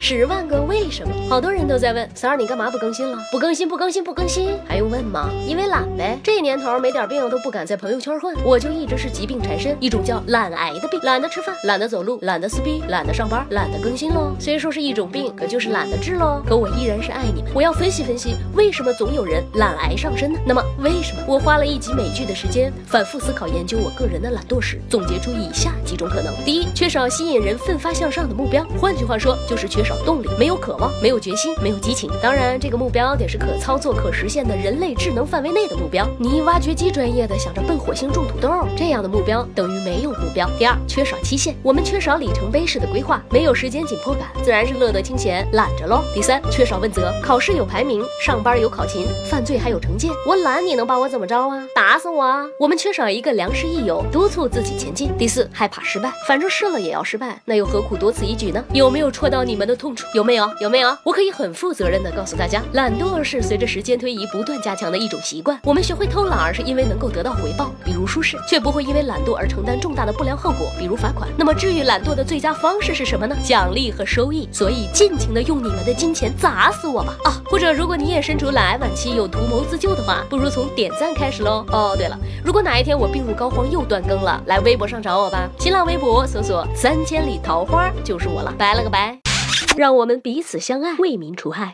十万个为什么，好多人都在问三儿，你干嘛不更新了？不更新，不更新，不更新，还用问吗？因为懒呗。这年头没点病都不敢在朋友圈混，我就一直是疾病缠身，一种叫懒癌的病，懒得吃饭，懒得走路，懒得撕逼，懒得上班，懒得更新喽。虽说是一种病，可就是懒得治喽。可我依然是爱你们。我要分析分析，为什么总有人懒癌上身呢？那么为什么？我花了一集美剧的时间，反复思考研究我个人的懒惰史，总结出以下几种可能：第一，缺少吸引人奋发向上的目标，换句话说，就是缺少少动力，没有渴望，没有决心，没有激情。当然，这个目标得是可操作、可实现的人类智能范围内的目标。你挖掘机专业的想着奔火星种土豆，这样的目标等于没有目标。第二，缺少期限，我们缺少里程碑式的规划，没有时间紧迫感，自然是乐得清闲，懒着喽。第三，缺少问责，考试有排名，上班有考勤，犯罪还有惩戒。我懒，你能把我怎么着啊？打死我啊！我们缺少一个良师益友，督促自己前进。第四，害怕失败，反正试了也要失败，那又何苦多此一举呢？有没有戳到你们的痛处？有没有？有没有？我可以很负责任的告诉大家，懒惰是随着时间推移不断加强的一种习惯。我们学会偷懒儿是因为能够得到回报，比如舒适，却不会因为懒惰而承担重大的不良后果，比如罚款。那么治愈懒惰的最佳方式是什么呢？奖励和收益。所以尽情的用你们的金钱砸死我吧！啊，或者如果你也身处懒癌晚期，有图谋自救的话，不如从点赞开始喽。哦，对了，如果哪一天我病入膏肓又断更了，来微博上找我吧，新浪微博搜索三千里桃花就是我了。拜了个拜。让我们彼此相爱，为民除害。